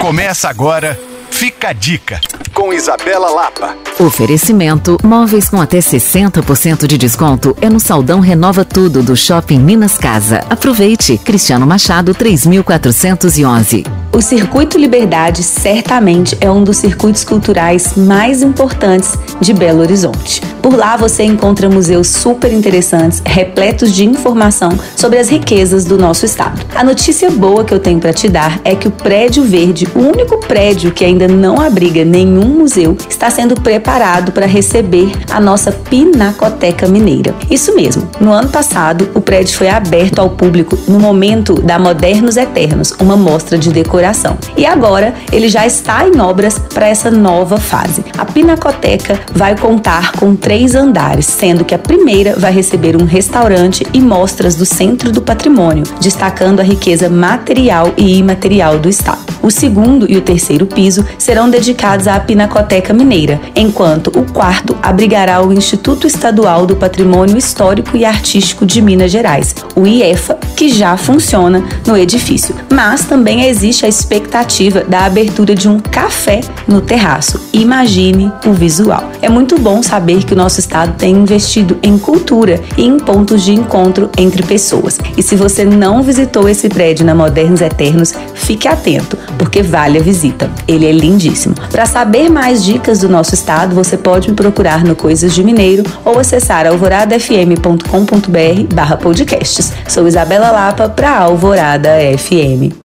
Começa agora, fica a dica, com Isabela Lapa. Oferecimento: móveis com até 60% de desconto é no Saldão Renova Tudo do Shopping Minas Casa. Aproveite! Cristiano Machado 3411. O Circuito Liberdade certamente é um dos circuitos culturais mais importantes de Belo Horizonte. Por lá você encontra museus super interessantes, repletos de informação sobre as riquezas do nosso estado. A notícia boa que eu tenho para te dar é que o Prédio Verde, o único prédio que ainda não abriga nenhum museu, está sendo preparado para receber a nossa Pinacoteca Mineira. Isso mesmo, no ano passado o prédio foi aberto ao público no momento da Modernos Eternos, uma mostra de decoração. E agora ele já está em obras para essa nova fase. A Pinacoteca vai contar com três andares, sendo que a primeira vai receber um restaurante e mostras do Centro do Patrimônio, destacando a riqueza material e imaterial do estado. O segundo e o terceiro piso serão dedicados à Pinacoteca Mineira, enquanto o quarto abrigará o Instituto Estadual do Patrimônio Histórico e Artístico de Minas Gerais, o IEFA, que já funciona no edifício. Mas também existe a expectativa da abertura de um café no terraço. Imagine o visual. É muito bom saber que o nosso estado tem investido em cultura e em pontos de encontro entre pessoas. E se você não visitou esse prédio na Modernos Eternos, fique atento, porque vale a visita. Ele é lindíssimo. Para saber mais dicas do nosso estado, você pode me procurar no Coisas de Mineiro ou acessar alvoradafm.com.br/podcasts. Sou Isabela Lapa para Alvorada FM.